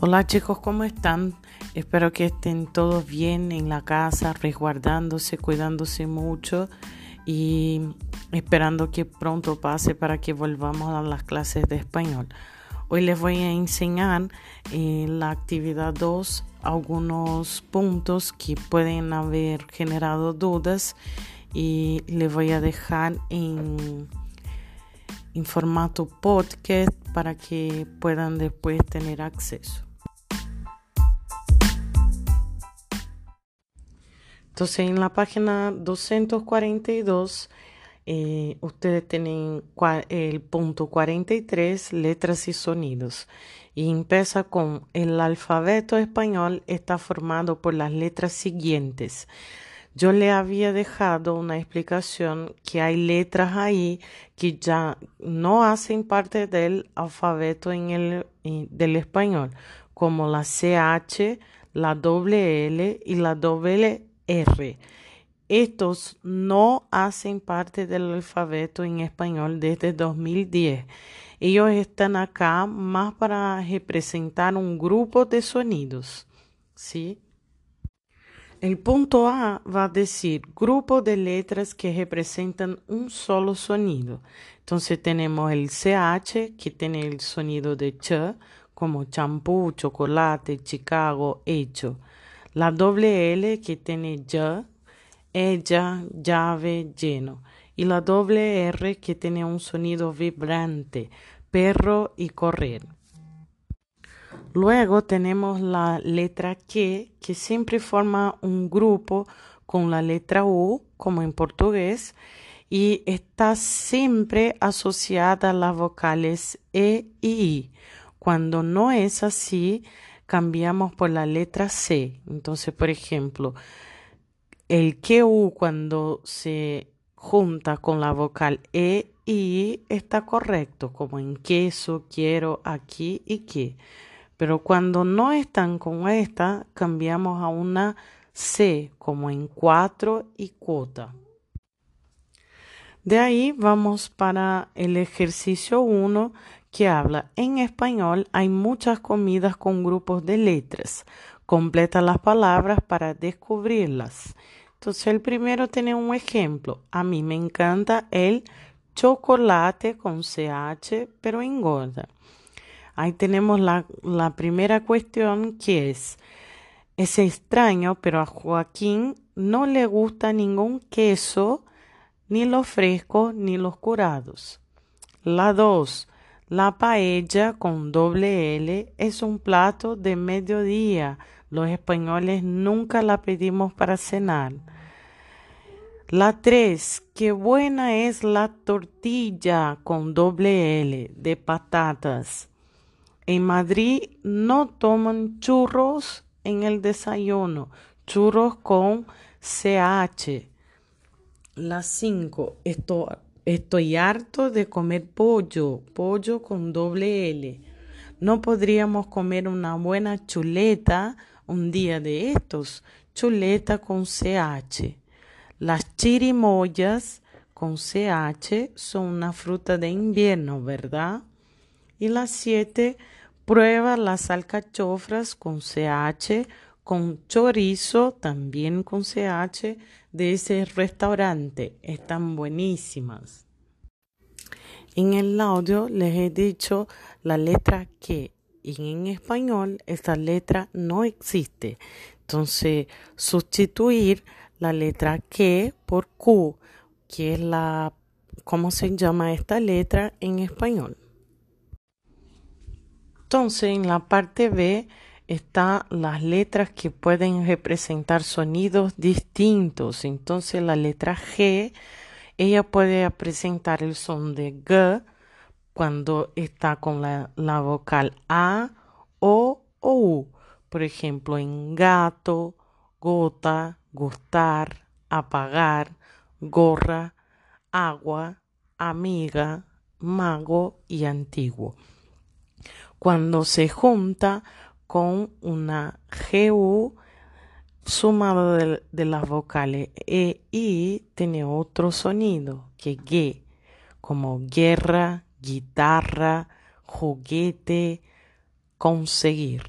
Hola chicos, ¿cómo están? Espero que estén todos bien en la casa, resguardándose, cuidándose mucho y esperando que pronto pase para que volvamos a las clases de español. Hoy les voy a enseñar en la actividad 2 algunos puntos que pueden haber generado dudas y les voy a dejar en en formato podcast para que puedan después tener acceso. Entonces en la página 242 eh, ustedes tienen el punto 43, letras y sonidos. Y empieza con el alfabeto español está formado por las letras siguientes. Yo le había dejado una explicación que hay letras ahí que ya no hacen parte del alfabeto en el, del español, como la CH, la doble L y la doble R. Estos no hacen parte del alfabeto en español desde 2010. Ellos están acá más para representar un grupo de sonidos. ¿Sí? El punto A va a decir grupo de letras que representan un solo sonido. Entonces tenemos el CH que tiene el sonido de ch, como champú, chocolate, Chicago, hecho. La doble L que tiene ya, ella, llave, lleno. Y la doble R que tiene un sonido vibrante, perro y correr. Luego tenemos la letra Q, que siempre forma un grupo con la letra U, como en portugués, y está siempre asociada a las vocales E y I. Cuando no es así, cambiamos por la letra C. Entonces, por ejemplo, el QU cuando se junta con la vocal E y está correcto, como en queso, quiero, aquí y que. Pero cuando no están con esta, cambiamos a una C, como en cuatro y cuota. De ahí vamos para el ejercicio 1 que habla en español hay muchas comidas con grupos de letras. Completa las palabras para descubrirlas. Entonces el primero tiene un ejemplo. A mí me encanta el chocolate con CH, pero engorda. Ahí tenemos la, la primera cuestión que es, es extraño, pero a Joaquín no le gusta ningún queso, ni los frescos, ni los curados. La dos, la paella con doble L es un plato de mediodía. Los españoles nunca la pedimos para cenar. La tres, qué buena es la tortilla con doble L de patatas. En Madrid no toman churros en el desayuno, churros con CH. Las 5. Estoy, estoy harto de comer pollo, pollo con doble L. No podríamos comer una buena chuleta un día de estos, chuleta con CH. Las chirimoyas con CH son una fruta de invierno, ¿verdad? Y las 7 Prueba las alcachofras con CH, con chorizo, también con CH, de ese restaurante. Están buenísimas. En el audio les he dicho la letra que y en español esta letra no existe. Entonces, sustituir la letra que por Q, que es la, ¿cómo se llama esta letra en español? Entonces, en la parte B están las letras que pueden representar sonidos distintos. Entonces, la letra G, ella puede presentar el son de G cuando está con la, la vocal A, O o U. Por ejemplo, en gato, gota, gustar, apagar, gorra, agua, amiga, mago y antiguo cuando se junta con una GU sumado de, las vocales E I tiene otro sonido que G, como guerra, guitarra, juguete, conseguir.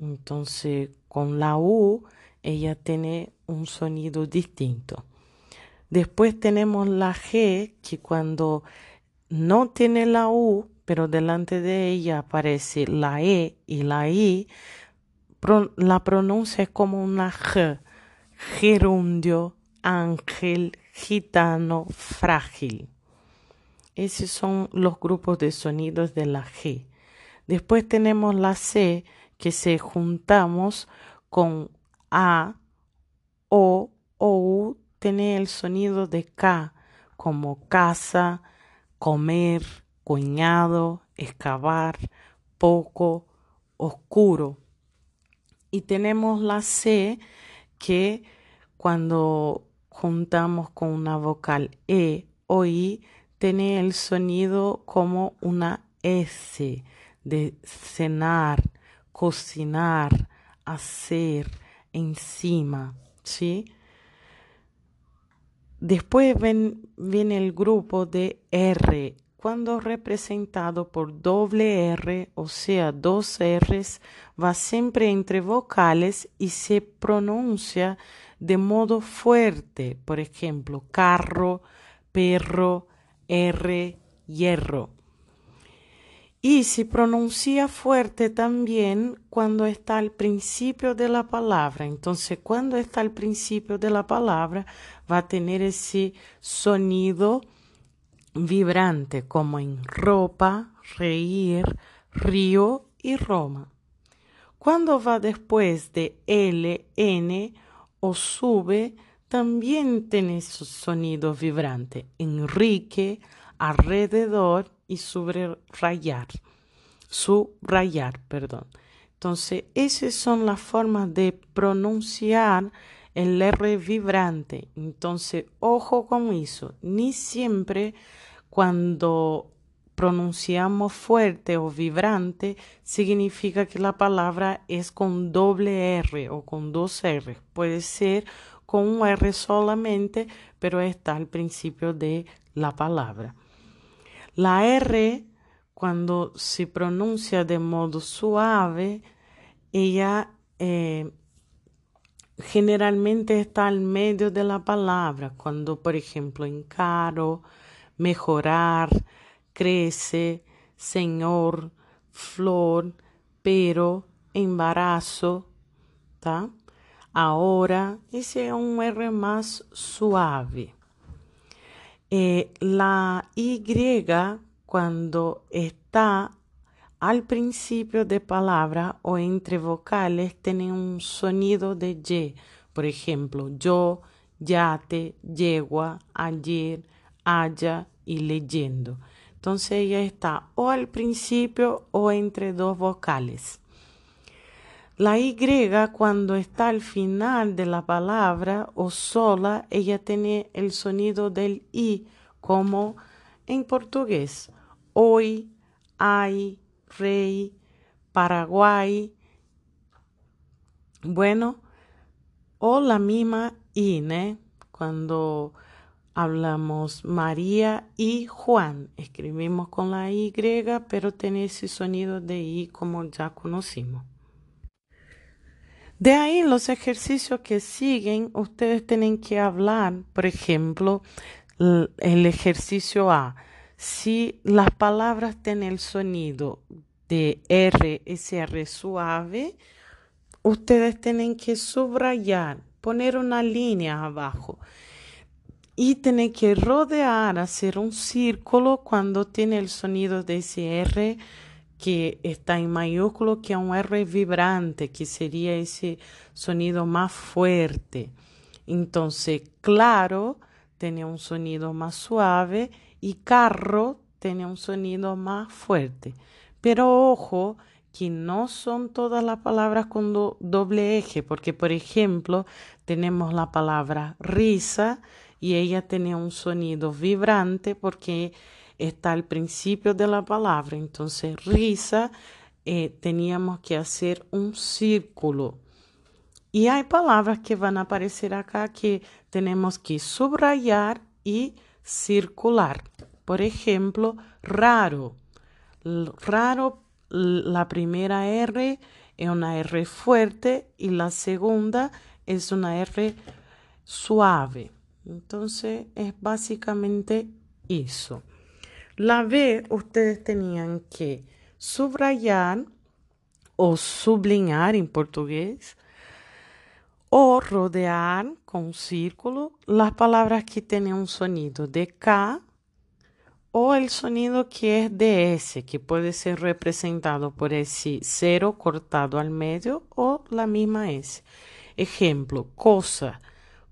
Entonces, con la U, ella tiene un sonido distinto. Después tenemos la G, que cuando no tiene la U, pero delante de ella aparece la E y la I, la pronuncia como una G, gerundio, ángel, gitano, frágil. Esos son los grupos de sonidos de la G. Después tenemos la C, que se juntamos con A, O, O, U, tiene el sonido de K, como casa, comer, cuñado, excavar, poco, oscuro. Y tenemos la C que cuando juntamos con una vocal E o I, tiene el sonido como una S de cenar, cocinar, hacer, encima, ¿sí? Después viene el grupo de R, cuando representado por doble R, o sea, dos Rs, va siempre entre vocales y se pronuncia de modo fuerte. Por ejemplo, carro, perro, R, hierro. Y se pronuncia fuerte también cuando está al principio de la palabra. Entonces, cuando está al principio de la palabra, va a tener ese sonido vibrante, como en ropa, reír, río y Roma. Cuando va después de L, N o sube, también tiene su sonido vibrante. Enrique, alrededor y subrayar. Subrayar, perdón. Entonces, esas son las formas de pronunciar el R vibrante. Entonces, ojo con eso. Ni siempre cuando pronunciamos fuerte o vibrante significa que la palabra es con doble R o con dos R. Puede ser con un R solamente, pero está al principio de la palabra. La R, cuando se pronuncia de modo suave, ella eh, generalmente está al medio de la palabra, cuando por ejemplo encaro, mejorar, crece, señor, flor, pero, embarazo, ¿tá? Ahora, ese es un R más suave. Eh, la Y cuando está al principio de palabra o entre vocales tiene un sonido de Y. Por ejemplo, yo, yate, yegua, ayer, haya y leyendo. Entonces ella está o al principio o entre dos vocales. La Y cuando está al final de la palabra o sola, ella tiene el sonido del I, como en portugués. Hoy, hay, rey, Paraguay. Bueno, o la misma I, Cuando hablamos María y Juan, escribimos con la Y, pero tiene ese sonido de I como ya conocimos. De ahí los ejercicios que siguen, ustedes tienen que hablar, por ejemplo, el ejercicio A. Si las palabras tienen el sonido de R, R suave, ustedes tienen que subrayar, poner una línea abajo y tienen que rodear, hacer un círculo cuando tiene el sonido de ese R que está en mayúsculo, que es un R vibrante, que sería ese sonido más fuerte. Entonces, claro tiene un sonido más suave y carro tiene un sonido más fuerte. Pero ojo, que no son todas las palabras con doble eje, porque por ejemplo tenemos la palabra risa y ella tiene un sonido vibrante porque está al principio de la palabra. Entonces, risa, eh, teníamos que hacer un círculo. Y hay palabras que van a aparecer acá que tenemos que subrayar y circular. Por ejemplo, raro. Raro, la primera R es una R fuerte y la segunda es una R suave. Entonces es básicamente eso. La B ustedes tenían que subrayar o sublinhar en portugués o rodear con un círculo las palabras que tienen un sonido de K o el sonido que es de S, que puede ser representado por ese cero cortado al medio o la misma S. Ejemplo, cosa.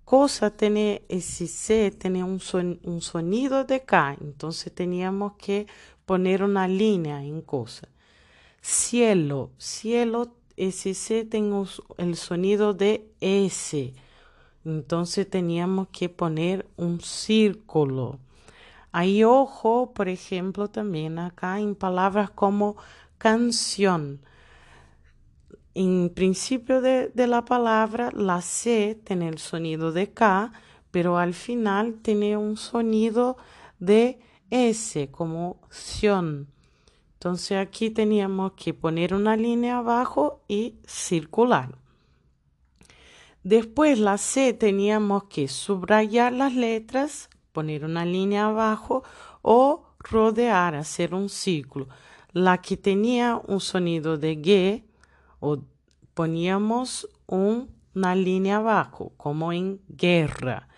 Cosa tiene ese C, tiene un, un sonido de K, entonces teníamos que poner una línea en cosa. Cielo, cielo, ese C tiene el sonido de S, entonces teníamos que poner un círculo. Hay ojo, por ejemplo, también acá en palabras como canción. En principio de, la palabra, la C tiene el sonido de K, pero al final tiene un sonido de S, como sion. Entonces aquí teníamos que poner una línea abajo y circular. Después la C teníamos que subrayar las letras poner una línea abajo o rodear, hacer un círculo. La que tenía un sonido de G, o poníamos una línea abajo, como en guerra.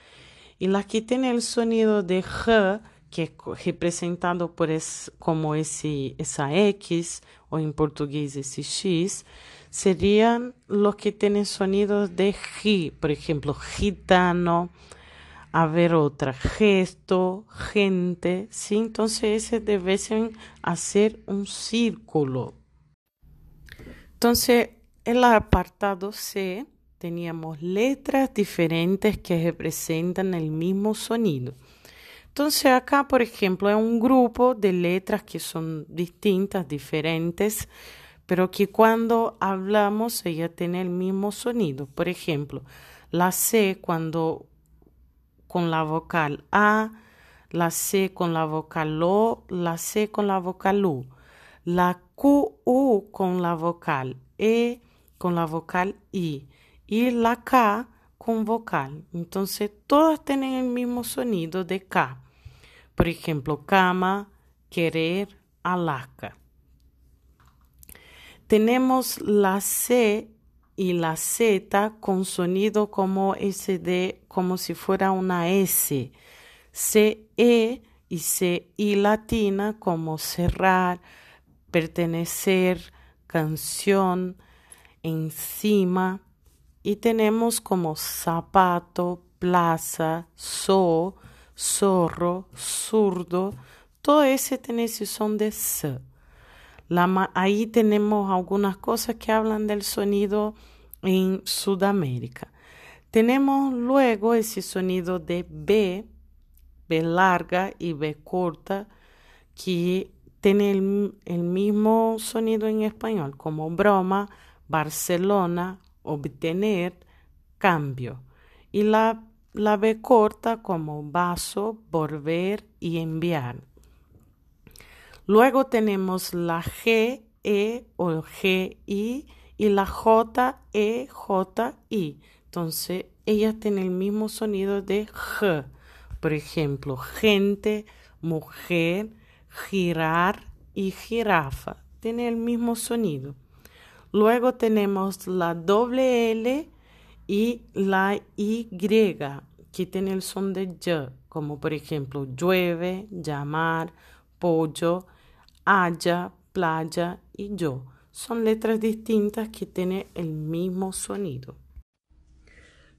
Y la que tiene el sonido de G, que es representado por es, como ese, esa X, o en portugués ese X, serían los que tienen sonidos de G, por ejemplo, gitano, a ver otra, gesto, gente, ¿sí? Entonces ese deben hacer un círculo. Entonces, en el apartado C teníamos letras diferentes que representan el mismo sonido. Entonces acá, por ejemplo, es un grupo de letras que son distintas, diferentes, pero que cuando hablamos ella tiene el mismo sonido. Por ejemplo, la C cuando con la vocal A, la C con la vocal O, la C con la vocal U, la Q, U con la vocal E, con la vocal I y la K con vocal. Entonces todas tienen el mismo sonido de K. Por ejemplo, cama, querer, Alaska. Tenemos la C y la Z con sonido como de como si fuera una S. CE y CI latina como cerrar, pertenecer, canción, encima. Y tenemos como zapato, plaza, so, zorro, zurdo. Todo ese son de S ahí tenemos algunas cosas que hablan del sonido en Sudamérica. Tenemos luego ese sonido de B, B larga y B corta, que tiene el, mismo sonido en español, como broma, Barcelona, obtener, cambio. Y la, la B corta como vaso, volver y enviar. Luego tenemos la G, E o G, I y la J, E, J, I. Entonces, ellas tienen el mismo sonido de G. Por ejemplo, gente, mujer, girar y jirafa. Tiene el mismo sonido. Luego tenemos la doble L y la Y, que tiene el son de Y, como por ejemplo llueve, llamar, pollo, haya, playa y yo. Son letras distintas que tienen el mismo sonido.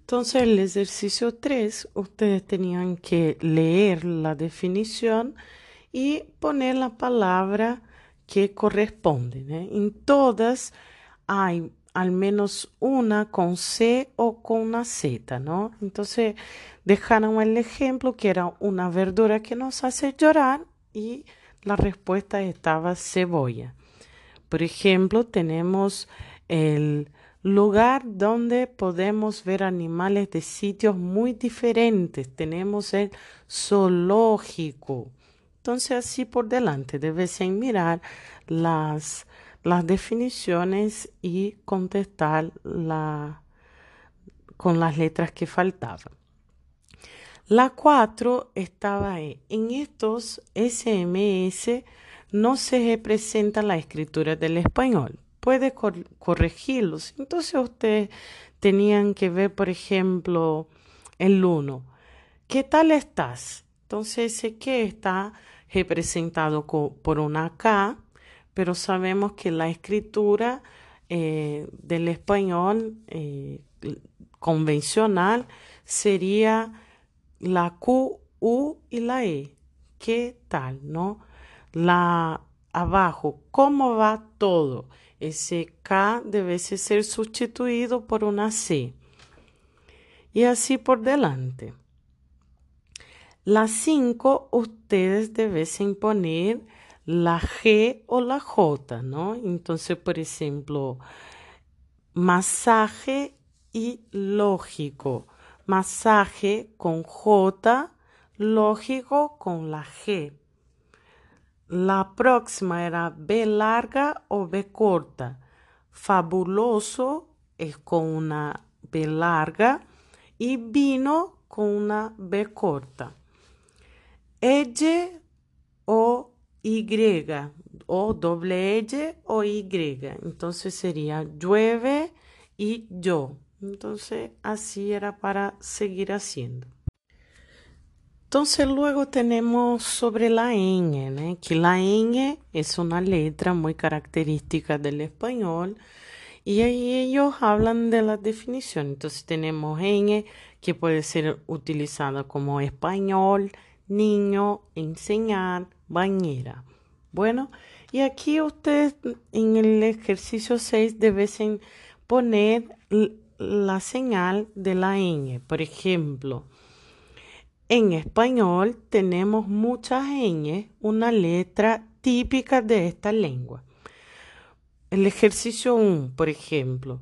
Entonces, el ejercicio 3, ustedes tenían que leer la definición y poner la palabra que corresponde. ¿eh? En todas hay al menos una con C o con una Z, ¿no? Entonces, dejaron el ejemplo que era una verdura que nos hace llorar y la respuesta estaba cebolla. Por ejemplo, tenemos el lugar donde podemos ver animales de sitios muy diferentes. Tenemos el zoológico. Entonces, así por delante, debes mirar las, las definiciones y contestar la, con las letras que faltaban. La 4 estaba ahí. En estos SMS no se representa la escritura del español. Puede corregirlos. Entonces ustedes tenían que ver, por ejemplo, el 1. ¿Qué tal estás? Entonces ese que está representado por una K, pero sabemos que la escritura eh, del español eh, convencional sería la Q, U y la E. ¿Qué tal, no? La abajo, ¿cómo va todo? Ese K debe ser sustituido por una C. Y así por delante. Las 5 ustedes deben poner la G o la J, ¿no? Entonces, por ejemplo, masaje y lógico. Masaje con J, lógico con la G. La próxima era B larga o B corta. Fabuloso es con una B larga y vino con una B corta. Ella o Y o doble L o Y. Entonces sería llueve y yo. Entonces así era para seguir haciendo. Entonces luego tenemos sobre la ñ, que la ñ es una letra muy característica del español y ahí ellos hablan de la definición. Entonces tenemos ñ que puede ser utilizada como español, niño, enseñar, bañera. Bueno, y aquí ustedes en el ejercicio 6 deben poner la señal de la ñ. Por ejemplo, en español tenemos muchas ñ, una letra típica de esta lengua. El ejercicio 1, por ejemplo,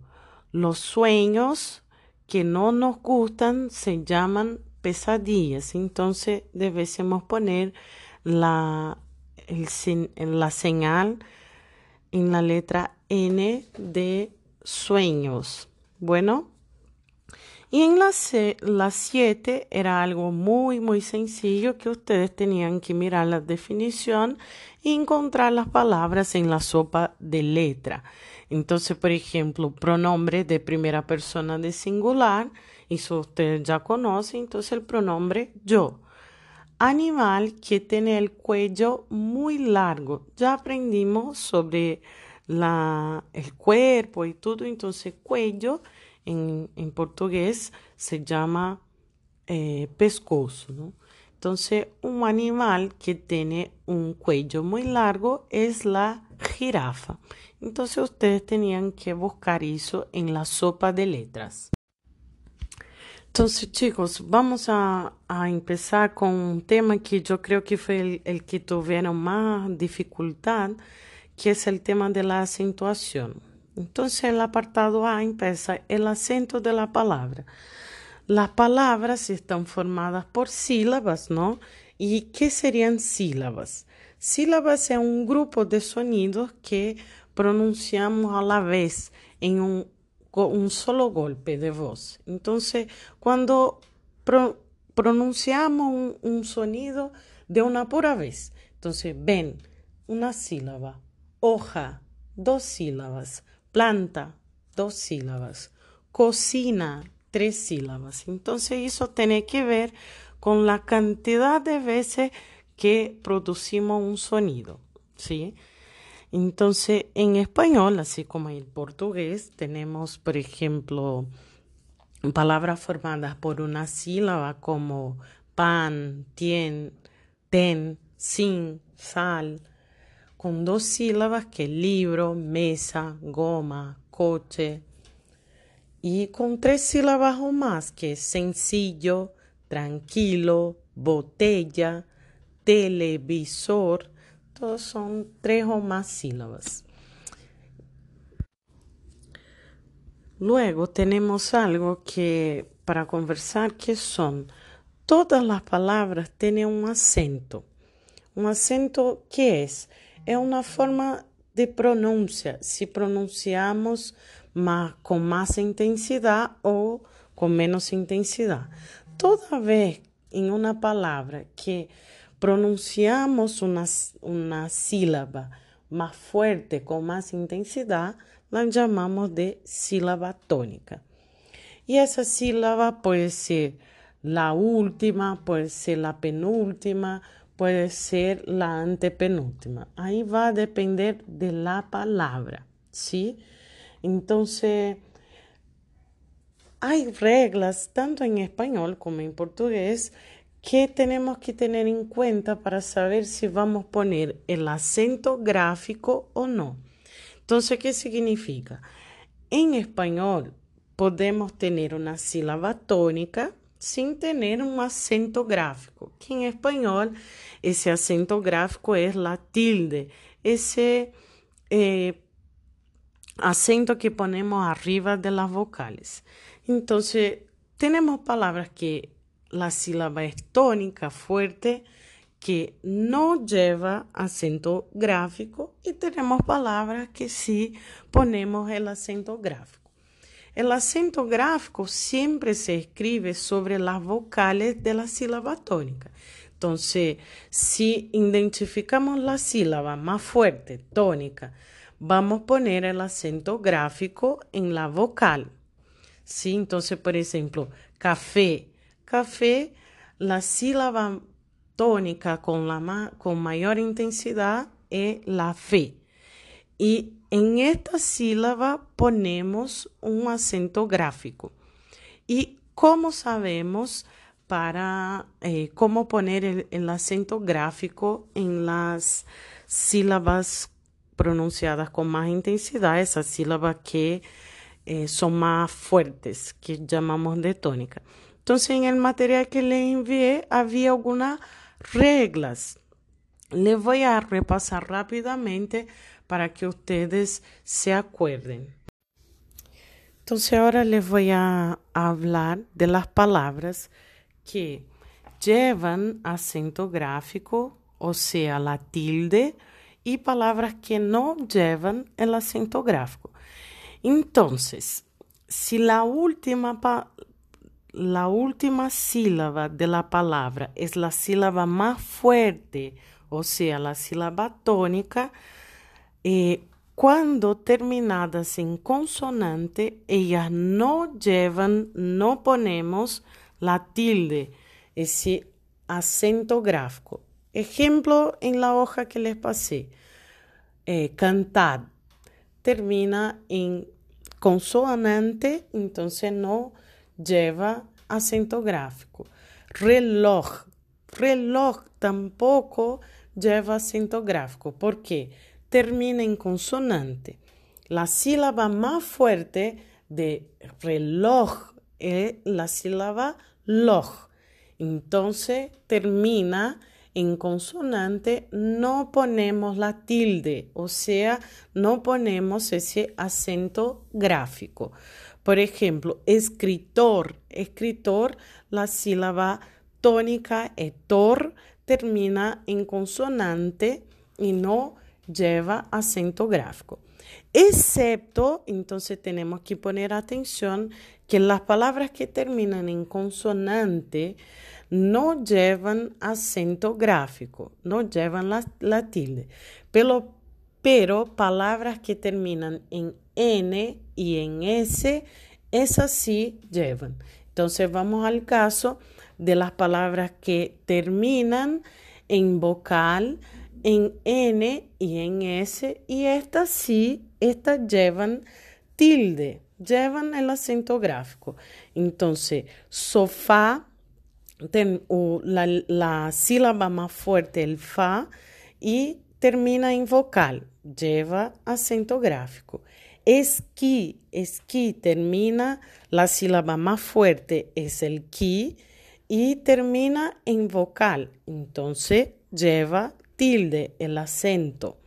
los sueños que no nos gustan se llaman pesadillas. Entonces debemos poner la, la señal en la letra N de sueños. Bueno, y en la 7 era algo muy, muy sencillo que ustedes tenían que mirar la definición y encontrar las palabras en la sopa de letra. Entonces, por ejemplo, pronombre de primera persona de singular eso usted ya conoce, entonces el pronombre yo. Animal que tiene el cuello muy largo. Ya aprendimos sobre la, el cuerpo y todo, entonces cuello en, en portugués se llama eh, pescozo. ¿no? Entonces, un animal que tiene un cuello muy largo es la jirafa. Entonces, ustedes tenían que buscar eso en la sopa de letras. Entonces, chicos, vamos a, empezar con un tema que yo creo que fue el, que tuvieron más dificultad, que es el tema de la acentuación. Entonces, el apartado A empieza el acento de la palabra. Las palabras están formadas por sílabas, ¿no? ¿Y qué serían sílabas? Sílabas es un grupo de sonidos que pronunciamos a la vez en un un solo golpe de voz. Entonces, cuando pronunciamos un, sonido de una pura vez, entonces ven, una sílaba, hoja, dos sílabas, planta, dos sílabas, cocina, tres sílabas. Entonces, eso tiene que ver con la cantidad de veces que producimos un sonido, ¿sí? Entonces, en español, así como en portugués, tenemos, por ejemplo, palabras formadas por una sílaba como pan, tien, ten, sin, sal, con dos sílabas que libro, mesa, goma, coche, y con tres sílabas o más que sencillo, tranquilo, botella, televisor, son tres o más sílabas. Luego tenemos algo que para conversar que son todas las palabras tienen un acento. Un acento ¿qué es? Es una forma de pronuncia, si pronunciamos con más intensidad o con menos intensidad. Toda vez en una palabra que pronunciamos una, una sílaba más fuerte, con más intensidad, la llamamos de sílaba tónica. Y esa sílaba puede ser la última, puede ser la penúltima, puede ser la antepenúltima. Ahí va a depender de la palabra, ¿sí? Entonces, hay reglas tanto en español como en portugués que tenemos que tener en cuenta para saber si vamos a poner el acento gráfico o no. Entonces, ¿qué significa? En español podemos tener una sílaba tónica sin tener un acento gráfico, que en español ese acento gráfico es la tilde, ese eh, acento que ponemos arriba de las vocales. Entonces, tenemos palabras que la sílaba es tónica, fuerte, que no lleva acento gráfico y tenemos palabras que sí ponemos el acento gráfico. El acento gráfico siempre se escribe sobre las vocales de la sílaba tónica. Entonces, si identificamos la sílaba más fuerte, tónica, vamos a poner el acento gráfico en la vocal. ¿Sí? Entonces, por ejemplo, café. Café, la sílaba tónica con, la con mayor intensidad es la fe. Y en esta sílaba ponemos un acento gráfico. ¿Y cómo sabemos para eh, cómo poner el, acento gráfico en las sílabas pronunciadas con más intensidad, esas sílabas que eh, son más fuertes, que llamamos de tónica? Entonces, en el material que le envié había algunas reglas. Le voy a repasar rápidamente para que ustedes se acuerden. Entonces ahora les voy a hablar de las palabras que llevan acento gráfico, o sea, la tilde, y palabras que no llevan el acento gráfico. Entonces, si la última, la última sílaba de la palabra es la sílaba más fuerte, o sea, la sílaba tónica, eh, cuando terminadas en consonante, ellas no llevan, no ponemos la tilde, ese acento gráfico. Ejemplo en la hoja que les pasé. Eh, cantad termina en consonante, entonces no lleva acento gráfico. Reloj, reloj tampoco lleva acento gráfico. ¿Por qué? Termina en consonante. La sílaba más fuerte de reloj es la sílaba loj. Entonces termina en consonante, no ponemos la tilde, o sea, no ponemos ese acento gráfico. Por ejemplo, escritor, escritor, la sílaba tónica etor termina en consonante y no lleva acento gráfico. Excepto, entonces tenemos que poner atención que las palabras que terminan en consonante no llevan acento gráfico, no llevan la, tilde. Pero, pero palabras que terminan en N y en S, esas sí llevan. Entonces vamos al caso de las palabras que terminan en vocal, en N y en S, y estas sí, estas llevan tilde, llevan el acento gráfico. Entonces, sofá, la, la sílaba más fuerte, el fa, y termina en vocal, lleva acento gráfico. Esquí, esquí termina, la sílaba más fuerte es el ki y termina en vocal, entonces lleva tilde, el acento.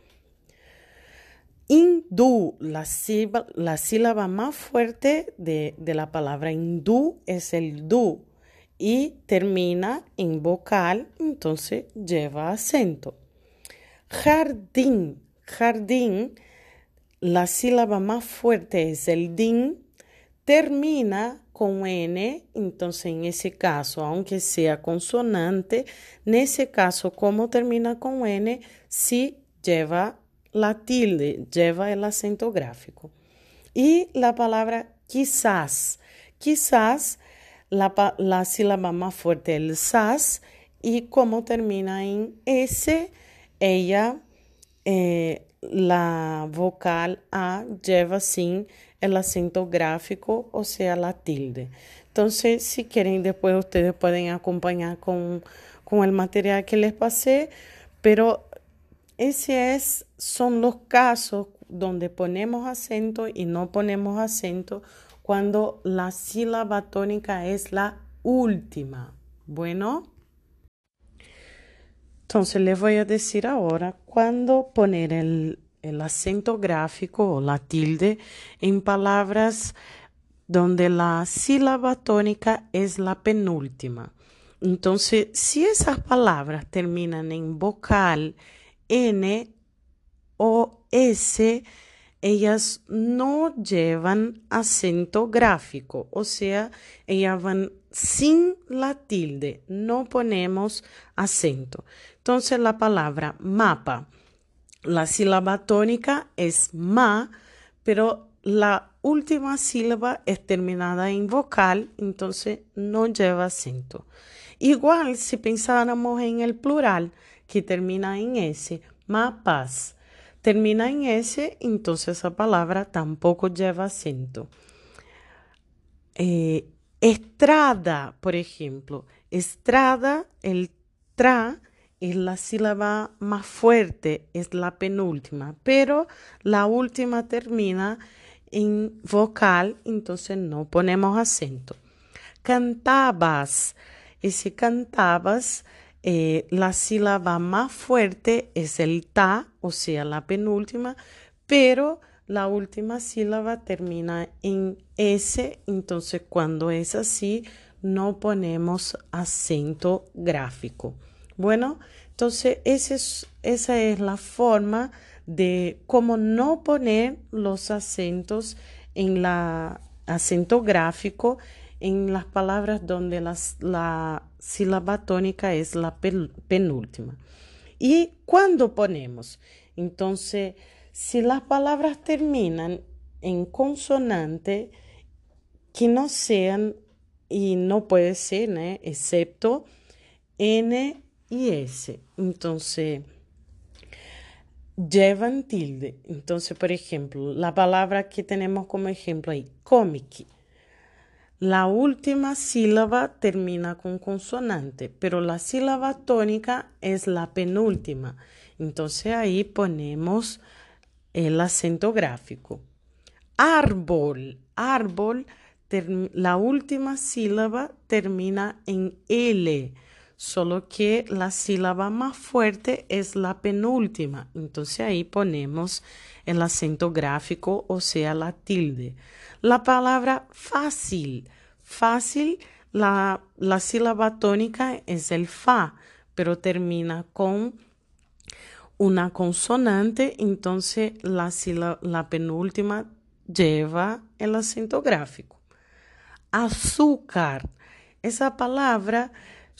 Hindú, la sílaba, la sílaba más fuerte de, de la palabra hindú es el du y termina en vocal, entonces lleva acento. Jardín, jardín, la sílaba más fuerte es el din, termina con N, entonces en ese caso, aunque sea consonante, en ese caso, como termina con N, sí lleva la tilde, lleva el acento gráfico. Y la palabra quizás, quizás la, la sílaba más fuerte es el sas y como termina en S, ella, eh, la vocal A lleva sin el acento gráfico, o sea, la tilde. Entonces, si quieren, después ustedes pueden acompañar con, con el material que les pasé, pero ese es, son los casos donde ponemos acento y no ponemos acento cuando la sílaba tónica es la última. Bueno. Entonces les voy a decir ahora cuándo poner el, acento gráfico o la tilde en palabras donde la sílaba tónica es la penúltima. Entonces, si esas palabras terminan en vocal N o S, ellas no llevan acento gráfico, o sea, ellas van sin la tilde, no ponemos acento. Entonces la palabra mapa, la sílaba tónica es ma, pero la última sílaba es terminada en vocal, entonces no lleva acento. Igual si pensáramos en el plural que termina en S, mapas, termina en S, entonces esa palabra tampoco lleva acento. Eh, estrada, por ejemplo, estrada, el tra es la sílaba más fuerte, es la penúltima, pero la última termina en vocal, entonces no ponemos acento. Cantabas, ese cantabas, eh, la sílaba más fuerte es el ta, o sea, la penúltima, pero la última sílaba termina en S, entonces cuando es así, no ponemos acento gráfico. Bueno, entonces esa es la forma de cómo no poner los acentos en la acento gráfico en las palabras donde la sílaba tónica es la penúltima. ¿Y cuándo ponemos? Entonces, si las palabras terminan en consonante, que no sean, y no puede ser, excepto N y S. Entonces, llevan tilde. Entonces, por ejemplo, la palabra que tenemos como ejemplo ahí, cómic. La última sílaba termina con consonante, pero la sílaba tónica es la penúltima. Entonces ahí ponemos el acento gráfico. Árbol, árbol, la última sílaba termina en L solo que la sílaba más fuerte es la penúltima. Entonces ahí ponemos el acento gráfico, o sea, la tilde. La palabra fácil. Fácil, la, la sílaba tónica es el fa, pero termina con una consonante, entonces la, la penúltima lleva el acento gráfico. Azúcar. Esa palabra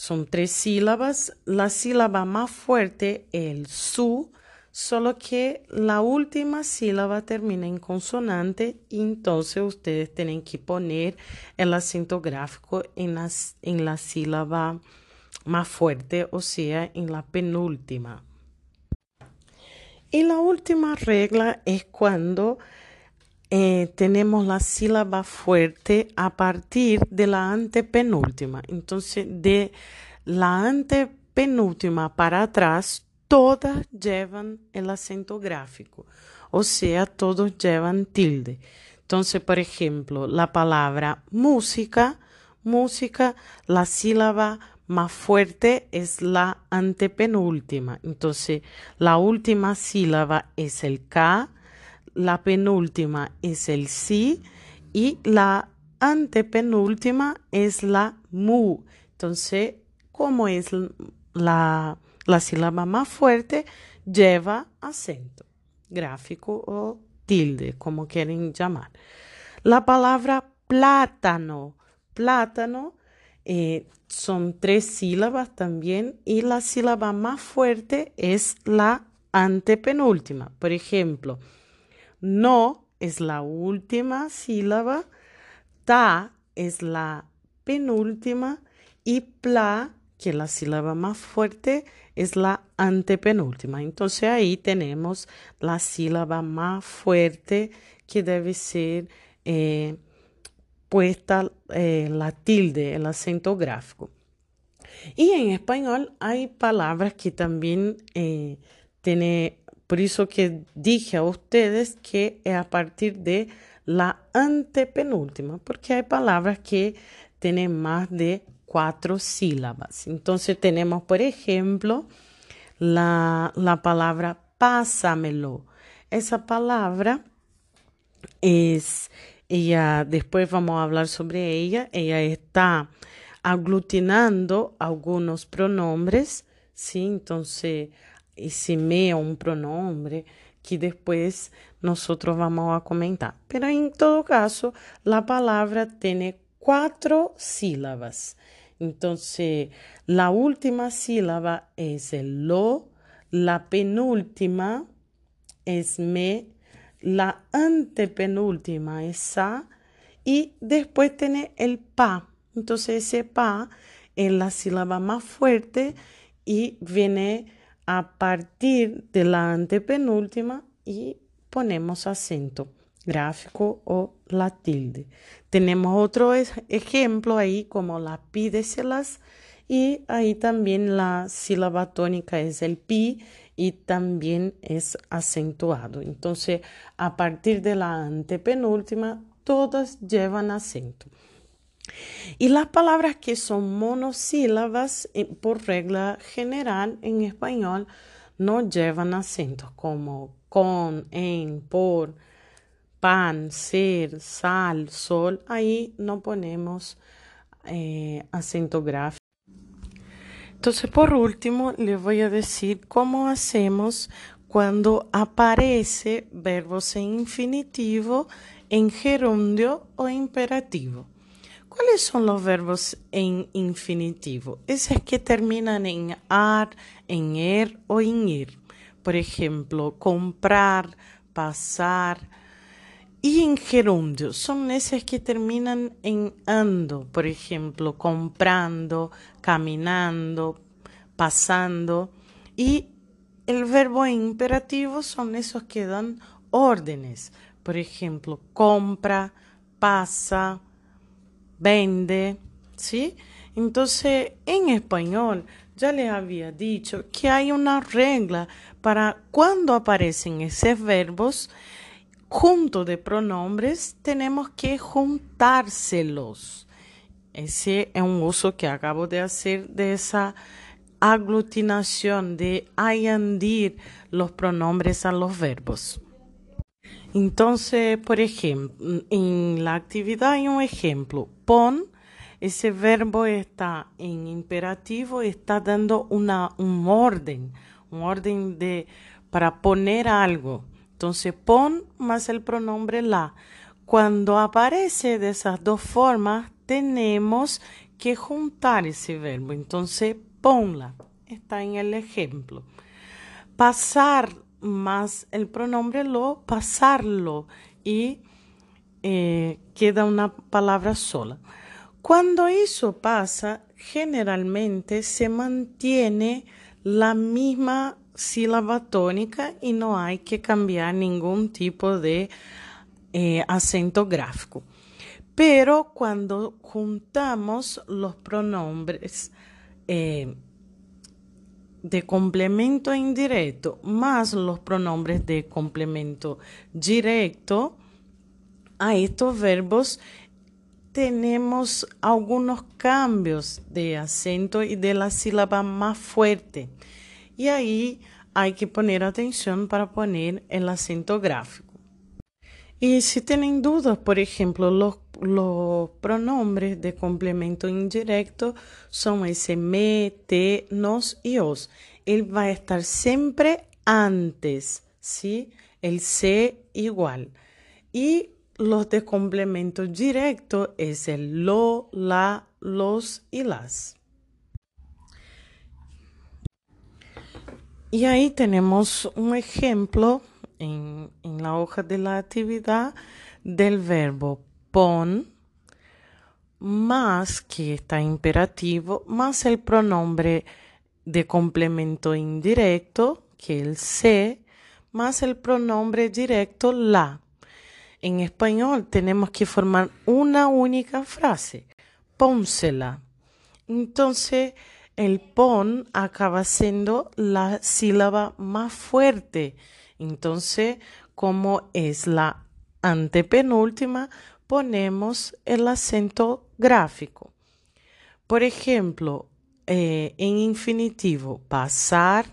son tres sílabas. La sílaba más fuerte el su, solo que la última sílaba termina en consonante y entonces ustedes tienen que poner el acento gráfico en, en la sílaba más fuerte, o sea, en la penúltima. Y la última regla es cuando eh, tenemos la sílaba fuerte a partir de la antepenúltima. Entonces, de la antepenúltima para atrás, todas llevan el acento gráfico, o sea, todos llevan tilde. Entonces, por ejemplo, la palabra música, música, la sílaba más fuerte es la antepenúltima. Entonces, la última sílaba es el K, la penúltima es el si y la antepenúltima es la mu. Entonces, como es la, la sílaba más fuerte, lleva acento. gráfico o tilde, como quieren llamar. La palabra plátano. Plátano eh, son tres sílabas también y la sílaba más fuerte es la antepenúltima. Por ejemplo, no es la última sílaba, ta es la penúltima y pla, que es la sílaba más fuerte, es la antepenúltima. Entonces ahí tenemos la sílaba más fuerte que debe ser eh, puesta eh, la tilde, el acento gráfico. Y en español hay palabras que también eh, tiene, por eso que dije a ustedes que es a partir de la antepenúltima, porque hay palabras que tienen más de cuatro sílabas. Entonces tenemos, por ejemplo, la, la palabra pásamelo. Esa palabra es, ella, después vamos a hablar sobre ella, ella está aglutinando algunos pronombres, ¿sí? Entonces, ese me un pronombre que después nosotros vamos a comentar. Pero en todo caso, la palabra tiene cuatro sílabas. Entonces, la última sílaba es el lo, la penúltima es me, la antepenúltima es sa y después tiene el pa. Entonces ese pa es la sílaba más fuerte y viene a partir de la antepenúltima y ponemos acento gráfico o la tilde. Tenemos otro ejemplo ahí como la pídeselas y ahí también la sílaba tónica es el pi y también es acentuado. Entonces, a partir de la antepenúltima, todas llevan acento. Y las palabras que son monosílabas, eh, por regla general en español, no llevan acentos como con, en, por, pan, ser, sal, sol. Ahí no ponemos eh, acento gráfico. Entonces, por último, les voy a decir cómo hacemos cuando aparece verbos en infinitivo, en gerundio o imperativo. ¿Cuáles son los verbos en infinitivo? Esos que terminan en ar, en er o en ir. Por ejemplo, comprar, pasar. Y en gerundio son esos que terminan en ando. Por ejemplo, comprando, caminando, pasando. Y el verbo imperativo son esos que dan órdenes. Por ejemplo, compra, pasa, vende, ¿sí? Entonces, en español, ya les había dicho que hay una regla para cuando aparecen esos verbos junto de pronombres, tenemos que juntárselos. Ese es un uso que acabo de hacer de esa aglutinación, de añadir los pronombres a los verbos. Entonces, por ejemplo, en la actividad hay un ejemplo. Pon, ese verbo está en imperativo, está dando una, un orden, un orden de, para poner algo. Entonces, pon más el pronombre la. Cuando aparece de esas dos formas, tenemos que juntar ese verbo. Entonces, ponla. Está en el ejemplo. Pasar más el pronombre lo, pasarlo y eh, queda una palabra sola. Cuando eso pasa, generalmente se mantiene la misma sílaba tónica y no hay que cambiar ningún tipo de eh, acento gráfico. Pero cuando juntamos los pronombres, eh, de complemento indirecto más los pronombres de complemento directo, a estos verbos tenemos algunos cambios de acento y de la sílaba más fuerte. Y ahí hay que poner atención para poner el acento gráfico. Y si tienen dudas, por ejemplo, los, pronombres de complemento indirecto son ese me, te, nos y os. Él va a estar siempre antes, ¿sí? el se igual. Y los de complemento directo es el lo, la, los y las. Y ahí tenemos un ejemplo en, la hoja de la actividad del verbo pon más que está imperativo, más el pronombre de complemento indirecto, que el se, más el pronombre directo la. En español tenemos que formar una única frase, pónsela. Entonces, el pon acaba siendo la sílaba más fuerte. Entonces, como es la antepenúltima, ponemos el acento gráfico. Por ejemplo, eh, en infinitivo, pasar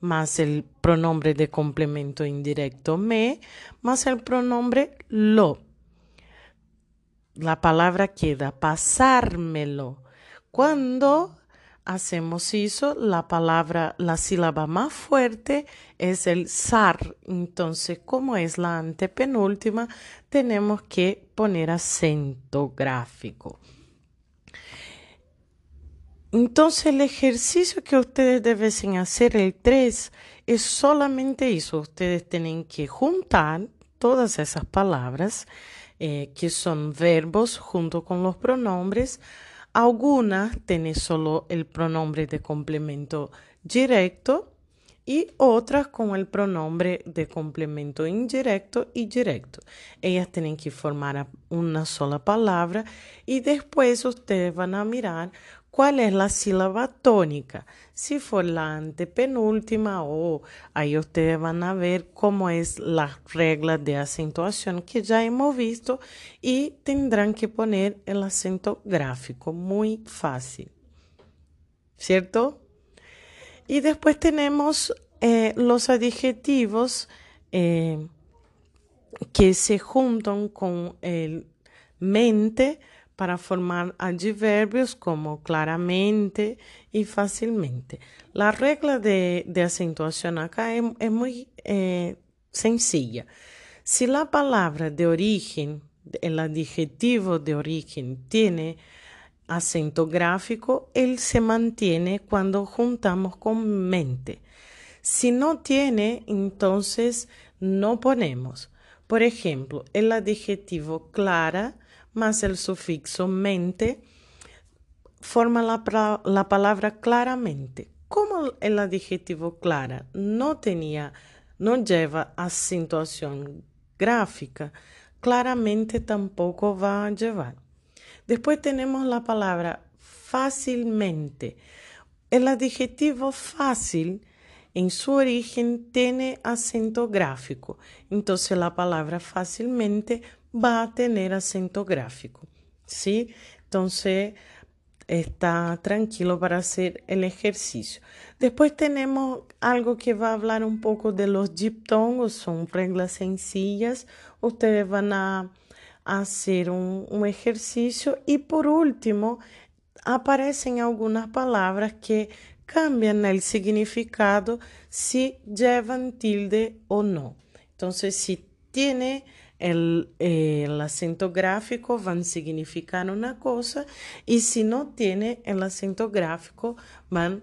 más el pronombre de complemento indirecto me, más el pronombre lo. La palabra queda pasármelo. Cuando hacemos eso, la palabra, la sílaba más fuerte es el sar. Entonces, como es la antepenúltima, tenemos que poner acento gráfico. Entonces, el ejercicio que ustedes deben hacer, el 3, es solamente eso. Ustedes tienen que juntar todas esas palabras eh, que son verbos junto con los pronombres algunas tienen solo el pronombre de complemento directo y otras con el pronombre de complemento indirecto y directo. Ellas tienen que formar una sola palabra y después ustedes van a mirar cuál es la sílaba tónica. Si fue la antepenúltima o ahí ustedes van a ver cómo es la regla de acentuación que ya hemos visto y tendrán que poner el acento gráfico, muy fácil. ¿Cierto? Y después tenemos eh, los adjetivos eh, que se juntan con el mente para formar adverbios como claramente y fácilmente. La regla de, acentuación acá es, muy eh, sencilla. Si la palabra de origen, el adjetivo de origen tiene acento gráfico, él se mantiene cuando juntamos con mente. Si no tiene, entonces no ponemos. Por ejemplo, el adjetivo clara más el sufixo mente forma la, la palabra claramente. Como el adjetivo clara no tenía, no lleva acentuación gráfica, claramente tampoco va a llevar. Después tenemos la palabra fácilmente. El adjetivo fácil en su origen tiene acento gráfico. Entonces la palabra fácilmente va a tener acento gráfico. ¿Sí? Entonces está tranquilo para hacer el ejercicio. Después tenemos algo que va a hablar un poco de los diptongos, son reglas sencillas. Ustedes van a hacer un, un ejercicio y por último aparecen algunas palabras que cambian el significado si llevan tilde o no. Entonces, si tiene el, el, acento gráfico van a significar una cosa y si no tiene el acento gráfico van a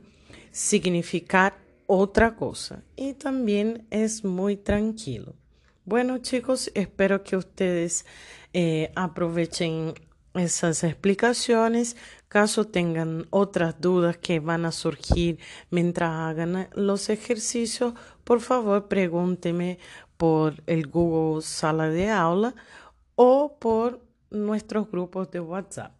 significar otra cosa. Y también es muy tranquilo. Bueno chicos, espero que ustedes eh, aprovechen esas explicaciones. Caso tengan otras dudas que van a surgir mientras hagan los ejercicios, por favor pregúnteme por el Google Sala de Aula o por nuestros grupos de WhatsApp.